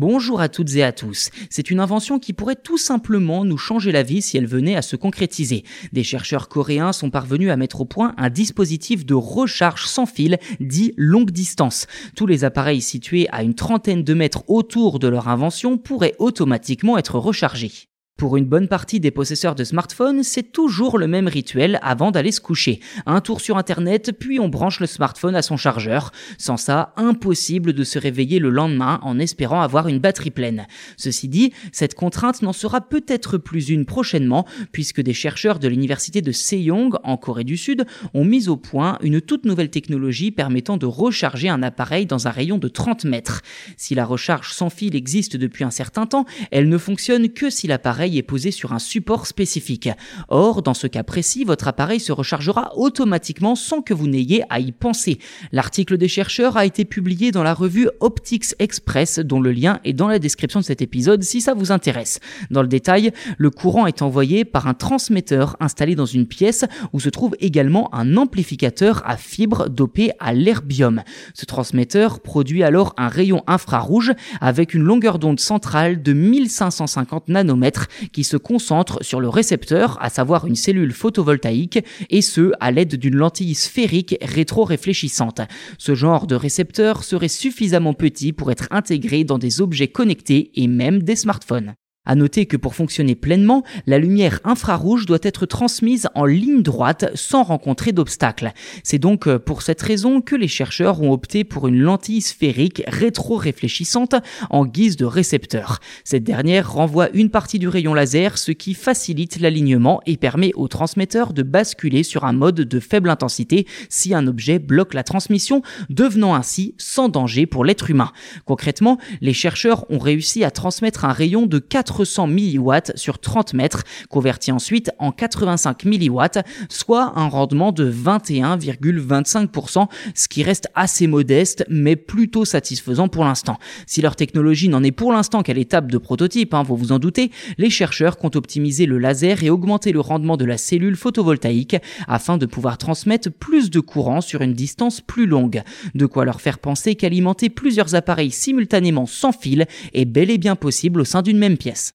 Bonjour à toutes et à tous. C'est une invention qui pourrait tout simplement nous changer la vie si elle venait à se concrétiser. Des chercheurs coréens sont parvenus à mettre au point un dispositif de recharge sans fil dit longue distance. Tous les appareils situés à une trentaine de mètres autour de leur invention pourraient automatiquement être rechargés. Pour une bonne partie des possesseurs de smartphones, c'est toujours le même rituel avant d'aller se coucher. Un tour sur Internet, puis on branche le smartphone à son chargeur. Sans ça, impossible de se réveiller le lendemain en espérant avoir une batterie pleine. Ceci dit, cette contrainte n'en sera peut-être plus une prochainement, puisque des chercheurs de l'université de Sejong, en Corée du Sud, ont mis au point une toute nouvelle technologie permettant de recharger un appareil dans un rayon de 30 mètres. Si la recharge sans fil existe depuis un certain temps, elle ne fonctionne que si l'appareil est posé sur un support spécifique. Or, dans ce cas précis, votre appareil se rechargera automatiquement sans que vous n'ayez à y penser. L'article des chercheurs a été publié dans la revue Optics Express, dont le lien est dans la description de cet épisode si ça vous intéresse. Dans le détail, le courant est envoyé par un transmetteur installé dans une pièce où se trouve également un amplificateur à fibres dopé à l'herbium. Ce transmetteur produit alors un rayon infrarouge avec une longueur d'onde centrale de 1550 nanomètres qui se concentre sur le récepteur, à savoir une cellule photovoltaïque, et ce, à l'aide d'une lentille sphérique rétro-réfléchissante. Ce genre de récepteur serait suffisamment petit pour être intégré dans des objets connectés et même des smartphones. À noter que pour fonctionner pleinement, la lumière infrarouge doit être transmise en ligne droite sans rencontrer d'obstacles. C'est donc euh, pour cette raison que les chercheurs ont opté pour une lentille sphérique rétro-réfléchissante en guise de récepteur. Cette dernière renvoie une partie du rayon laser, ce qui facilite l'alignement et permet au transmetteur de basculer sur un mode de faible intensité si un objet bloque la transmission, devenant ainsi sans danger pour l'être humain. Concrètement, les chercheurs ont réussi à transmettre un rayon de 4 400 milliwatts sur 30 mètres, converti ensuite en 85 milliwatts, soit un rendement de 21,25%, ce qui reste assez modeste, mais plutôt satisfaisant pour l'instant. Si leur technologie n'en est pour l'instant qu'à l'étape de prototype, hein, vous vous en doutez, les chercheurs comptent optimiser le laser et augmenter le rendement de la cellule photovoltaïque afin de pouvoir transmettre plus de courant sur une distance plus longue. De quoi leur faire penser qu'alimenter plusieurs appareils simultanément sans fil est bel et bien possible au sein d'une même pièce.